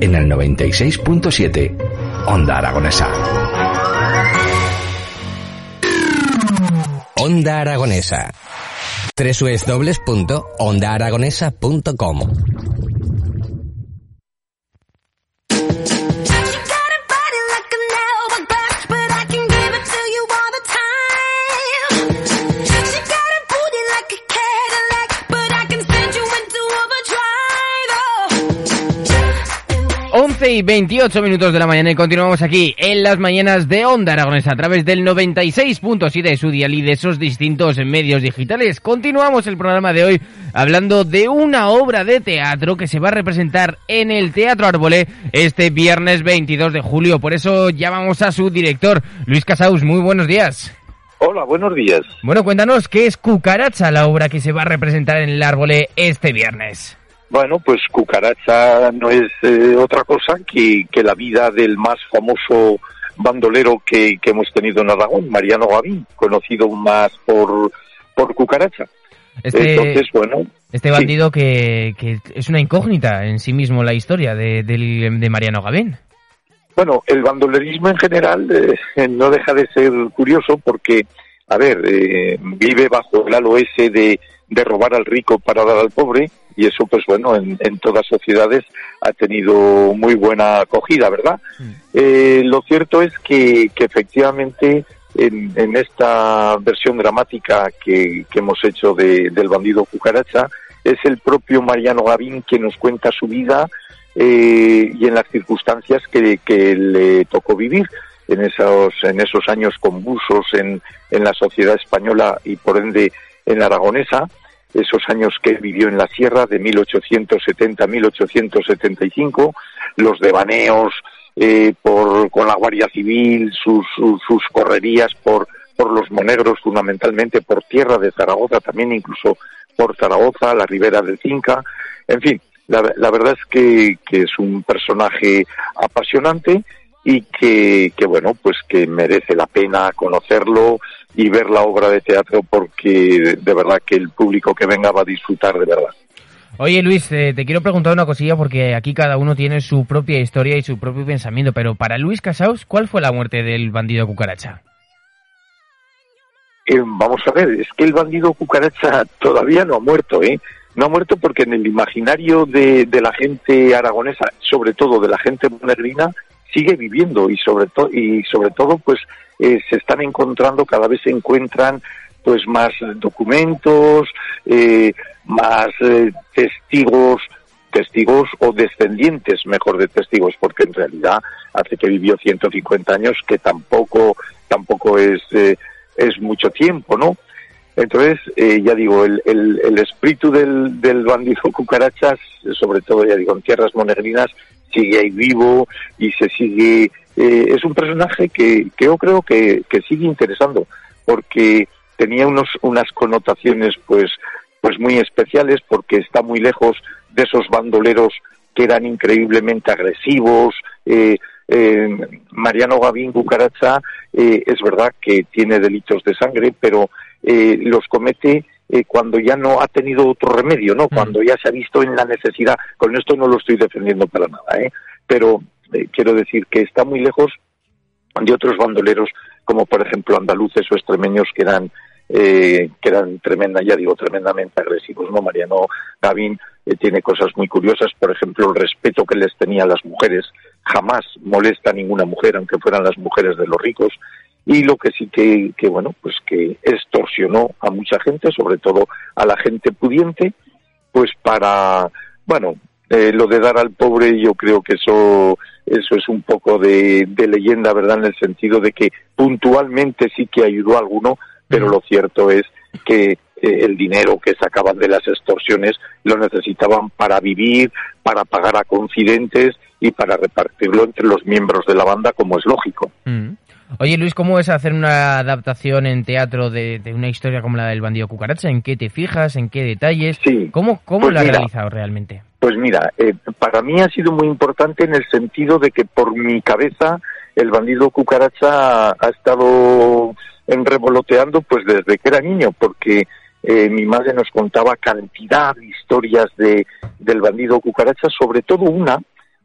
en el 96.7 Onda Aragonesa. Onda Aragonesa. www.ondaaragonesa.com y 28 minutos de la mañana y continuamos aquí en las mañanas de Onda Aragonesa a través del 96.7 de su dial y de esos distintos medios digitales. Continuamos el programa de hoy hablando de una obra de teatro que se va a representar en el Teatro Árbole este viernes 22 de julio. Por eso llamamos a su director, Luis Casaus. Muy buenos días. Hola, buenos días. Bueno, cuéntanos qué es Cucaracha, la obra que se va a representar en el Árbole este viernes. Bueno, pues Cucaracha no es eh, otra cosa que, que, la vida del más famoso bandolero que, que, hemos tenido en Aragón, Mariano Gavín, conocido más por, por Cucaracha. Este, Entonces, bueno. Este bandido que, que, es una incógnita en sí mismo la historia de, de, Mariano Gavín. Bueno, el bandolerismo en general eh, no deja de ser curioso porque, a ver, eh, vive bajo el halo ese de, de robar al rico para dar al pobre y eso pues bueno en, en todas sociedades ha tenido muy buena acogida verdad mm. eh, lo cierto es que, que efectivamente en, en, esta versión dramática que, que hemos hecho de, del bandido cucaracha es el propio Mariano Gavín quien nos cuenta su vida eh, y en las circunstancias que, que le tocó vivir en esos en esos años convulsos en, en la sociedad española y por ende en la aragonesa esos años que vivió en la sierra de 1870 1875, los devaneos eh, por, con la Guardia Civil, sus, sus, correrías por, por los monegros, fundamentalmente por tierra de Zaragoza, también incluso por Zaragoza, la ribera del Cinca, en fin, la, la verdad es que, que, es un personaje apasionante y que, que, bueno, pues que merece la pena conocerlo, y ver la obra de teatro porque de verdad que el público que venga va a disfrutar de verdad. Oye Luis, eh, te quiero preguntar una cosilla porque aquí cada uno tiene su propia historia y su propio pensamiento, pero para Luis Casaus, ¿cuál fue la muerte del bandido cucaracha? Eh, vamos a ver, es que el bandido cucaracha todavía no ha muerto, ¿eh? No ha muerto porque en el imaginario de, de la gente aragonesa, sobre todo de la gente monegrina, sigue viviendo y sobre todo y sobre todo pues eh, se están encontrando, cada vez se encuentran pues más documentos, eh, más eh, testigos, testigos o descendientes, mejor de testigos, porque en realidad hace que vivió 150 años, que tampoco, tampoco es, es mucho tiempo, ¿no? Entonces, ya digo, el, el, el espíritu del, del bandido cucarachas, sobre todo, ya digo, en tierras monegrinas, sigue ahí vivo y se sigue eh, es un personaje que, yo creo que, que, sigue interesando porque tenía unos, unas connotaciones pues, pues muy especiales porque está muy lejos de esos bandoleros que eran increíblemente agresivos. Eh, eh, Mariano Gavín Bucaracha es verdad que tiene delitos de sangre, pero los comete cuando ya no ha tenido otro remedio, ¿no? Mm. Cuando ya se ha visto en la necesidad. Con esto no lo estoy defendiendo para nada, ¿eh? Pero eh, quiero decir que está muy lejos de otros bandoleros como por ejemplo andaluces o extremeños que eran eh, que eran tremenda, ya digo, tremendamente agresivos, ¿no? Mariano Gavín eh, tiene cosas muy curiosas, por ejemplo, el respeto que les tenía a las mujeres, jamás molesta a ninguna mujer, aunque fueran las mujeres de los ricos, y lo que sí que, que bueno, pues que extorsionó a mucha gente, sobre todo a la gente pudiente, pues para, bueno, eh, lo de dar al pobre yo creo que eso eso es un poco de, de, leyenda, ¿verdad? En el sentido de que puntualmente sí que ayudó a alguno, pero lo cierto es que eh, el dinero que sacaban de las extorsiones lo necesitaban para vivir, para pagar a confidentes y para repartirlo entre los miembros de la banda, como es lógico. Mm. Oye Luis, ¿cómo es hacer una adaptación en teatro de, de, una historia como la del bandido cucaracha? ¿En qué te fijas? ¿En qué detalles? Sí. ¿Cómo, cómo Pues lo has mira, realizado realmente? Pues mira, eh, para mí ha sido muy importante en el sentido de que por mi cabeza el bandido cucaracha ha estado en revoloteando pues desde que era niño, porque eh, mi madre nos contaba cantidad de historias de, del bandido cucaracha, sobre todo una,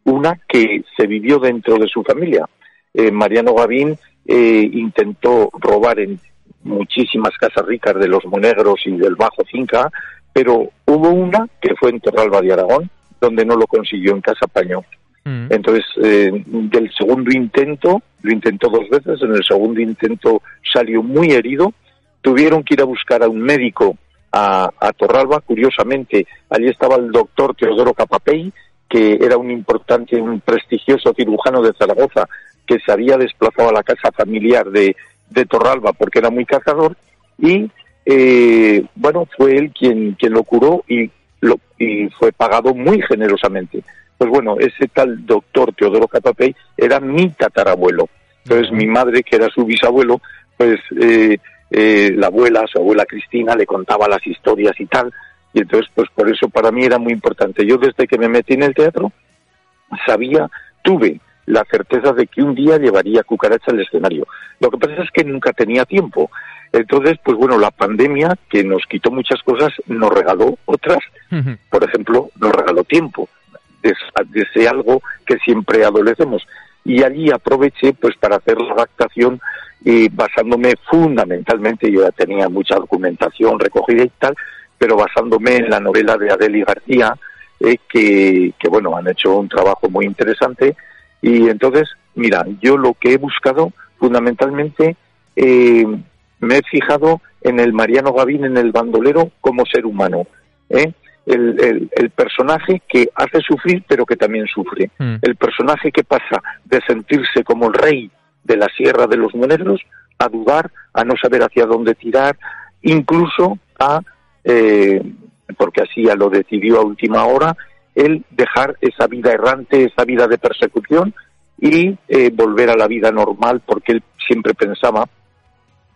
una que se vivió dentro de su familia. Eh, Mariano Gavín eh, intentó robar en muchísimas casas ricas de los Monegros y del Bajo Finca, pero hubo una que fue en Torralba de Aragón, donde no lo consiguió en Casa Pañó. Mm. Entonces, eh, del segundo intento, lo intentó dos veces, en el segundo intento salió muy herido, tuvieron que ir a buscar a un médico a, a Torralba, curiosamente, allí estaba el doctor Teodoro Capapey, que era un importante, un prestigioso cirujano de Zaragoza, que se había desplazado a la casa familiar de, de Torralba porque era muy cazador, y eh, bueno, fue él quien, quien lo curó y, lo, y fue pagado muy generosamente. Pues bueno, ese tal doctor Teodoro Capapey era mi tatarabuelo. Entonces mi madre, que era su bisabuelo, pues eh, eh, la abuela, su abuela Cristina, le contaba las historias y tal. Y entonces, pues por eso para mí era muy importante. Yo desde que me metí en el teatro, sabía, tuve la certeza de que un día llevaría cucaracha al escenario. Lo que pasa es que nunca tenía tiempo. Entonces, pues bueno, la pandemia, que nos quitó muchas cosas, nos regaló otras. Por ejemplo, nos regaló tiempo. De, de ese algo que siempre adolecemos. Y allí aproveché pues para hacer la adaptación y basándome fundamentalmente, yo ya tenía mucha documentación recogida y tal, pero basándome en la novela de Adeli García, eh, que, que bueno, han hecho un trabajo muy interesante. Y entonces, mira, yo lo que he buscado fundamentalmente, eh, me he fijado en el Mariano Gavín, en el bandolero, como ser humano. ¿eh? El, el, el, personaje que hace sufrir, pero que también sufre. Mm. El personaje que pasa de sentirse como el rey de la Sierra de los Monegros a dudar, a no saber hacia dónde tirar, incluso a, eh, porque así ya lo decidió a última hora, el dejar esa vida errante, esa vida de persecución y eh, volver a la vida normal, porque él siempre pensaba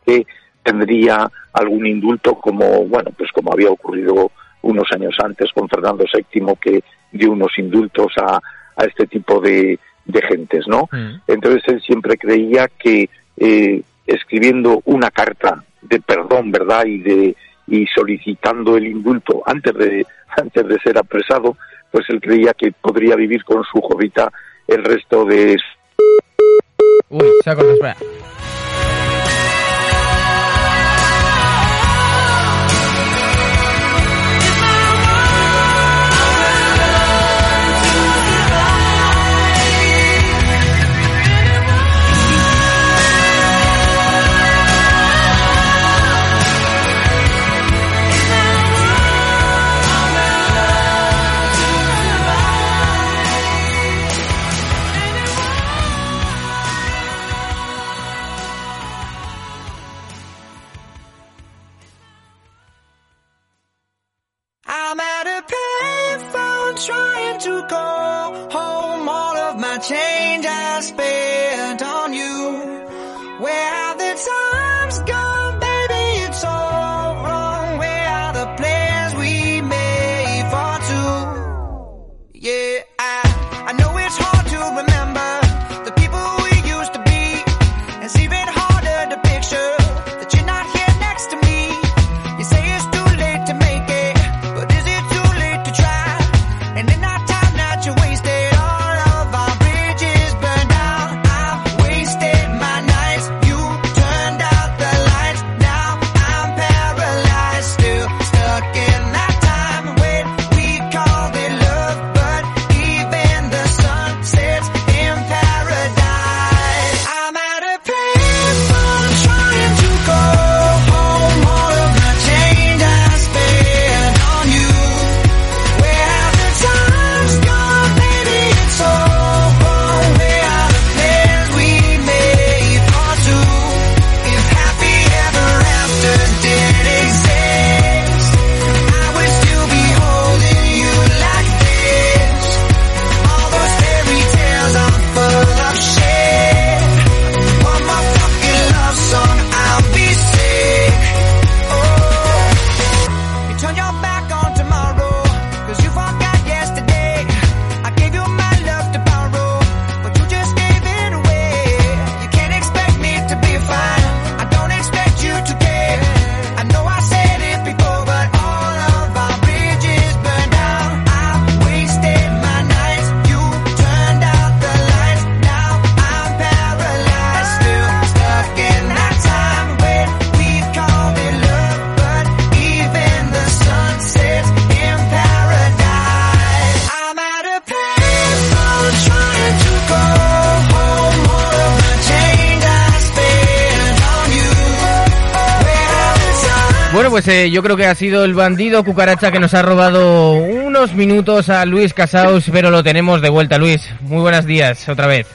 que tendría algún indulto como, bueno, pues como había ocurrido unos años antes con Fernando VII, que dio unos indultos a, a este tipo de, de gentes, ¿no? Mm. Entonces él siempre creía que eh, escribiendo una carta de perdón, ¿verdad? Y de y solicitando el indulto antes de antes de ser apresado, pues él creía que podría vivir con su jovita el resto de Uy, se ha cortado, espera. Pues eh, yo creo que ha sido el bandido cucaracha que nos ha robado unos minutos a Luis Casaus, pero lo tenemos de vuelta, Luis. Muy buenos días, otra vez.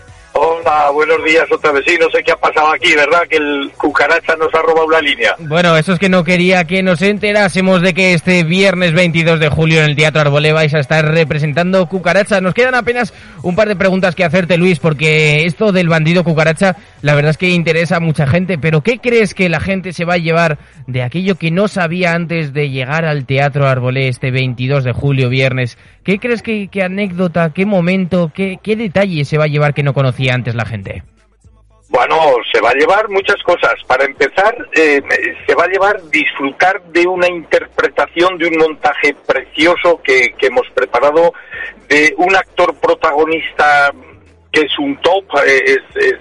Buenos días otra vez. Sí, no sé qué ha pasado aquí, ¿verdad? Que el cucaracha nos ha robado la línea. Bueno, eso es que no quería que nos enterásemos de que este viernes 22 de julio en el Teatro Arbolé vais a estar representando Cucaracha. Nos quedan apenas un par de preguntas que hacerte, Luis, porque esto del bandido Cucaracha, la verdad es que interesa a mucha gente, pero ¿qué crees que la gente se va a llevar de aquello que no sabía antes de llegar al Teatro Arbolé este 22 de julio, viernes? ¿Qué crees que, qué anécdota, qué momento, qué, qué detalle se va a llevar que no conocía antes la gente? Bueno, se va a llevar muchas cosas. Para empezar, eh, se va a llevar disfrutar de una interpretación de un montaje precioso que, hemos preparado de un actor protagonista que es un top, eh, es, es,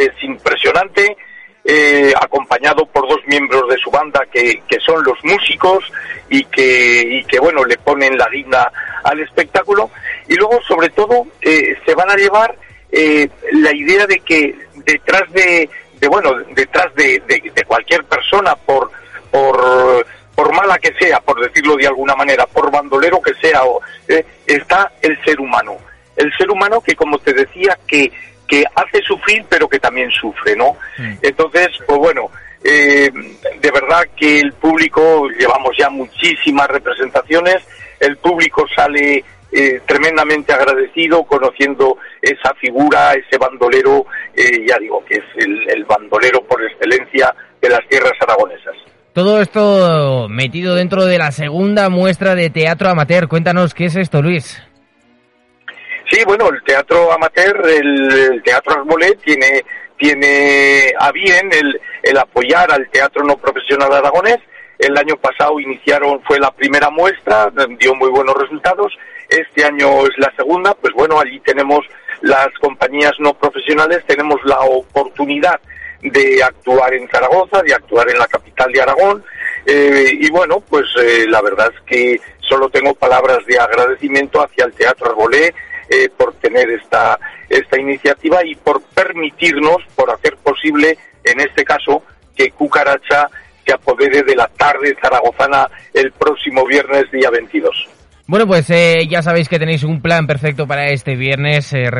es impresionante, eh, acompañado por dos miembros de su banda que, que son los músicos y que, y que, bueno, le ponen la guinda al espectáculo. Y luego, sobre todo, eh, se van a llevar eh, la idea de que detrás de, de bueno, detrás de, de, de cualquier persona, por, por, por mala que sea, por decirlo de alguna manera, por bandolero que sea, o, eh, está el ser humano. El ser humano que, como te decía, que, que hace sufrir, pero que también sufre, ¿no? Entonces, pues bueno, eh, de verdad que el público, llevamos ya muchísimas representaciones, el público sale eh, tremendamente agradecido conociendo esa figura, ese bandolero, eh, ya digo que es el, el bandolero por excelencia de las tierras aragonesas. Todo esto metido dentro de la segunda muestra de teatro amateur. Cuéntanos qué es esto, Luis. Sí, bueno, el teatro amateur, el, teatro Arbolé tiene tiene a bien el, el apoyar al teatro no profesional aragonés. El año pasado iniciaron, fue la primera muestra, dio muy buenos resultados. Este año es la segunda, pues bueno, allí tenemos las compañías no profesionales, tenemos la oportunidad de actuar en Zaragoza, de actuar en la capital de Aragón. Eh, y bueno, pues eh, la verdad es que solo tengo palabras de agradecimiento hacia el Teatro Arbolé eh, por tener esta, esta iniciativa y por permitirnos, por hacer posible, en este caso, que Cucaracha se apodere de la tarde zaragozana el próximo viernes día 22. Bueno, pues eh, ya sabéis que tenéis un plan perfecto para este viernes, eh,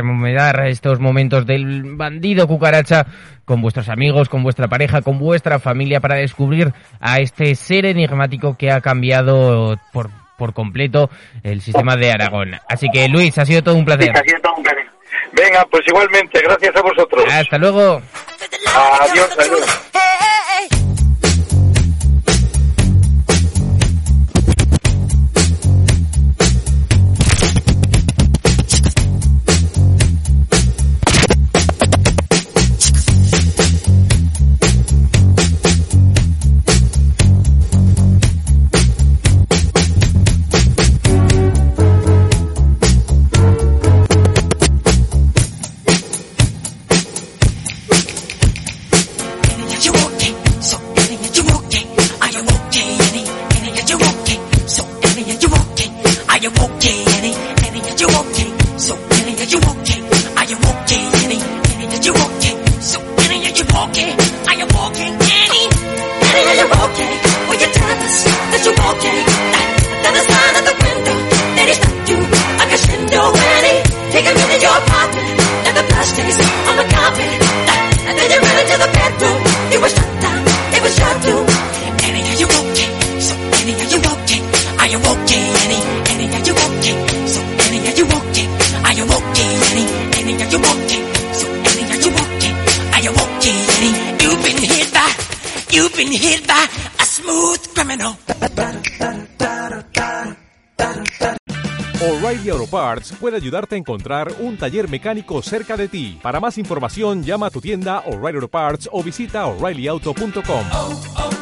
estos momentos del bandido cucaracha con vuestros amigos, con vuestra pareja, con vuestra familia para descubrir a este ser enigmático que ha cambiado por, por completo el sistema de Aragón. Así que Luis, ha sido todo un placer. Ha sido todo un placer. Venga, pues igualmente, gracias a vosotros. Hasta luego. Adiós, adiós. You've been hit by a smooth criminal. O'Reilly Auto Parts puede ayudarte a encontrar un taller mecánico cerca de ti. Para más información, llama a tu tienda O'Reilly Auto Parts o visita oreillyauto.com. oh, oh.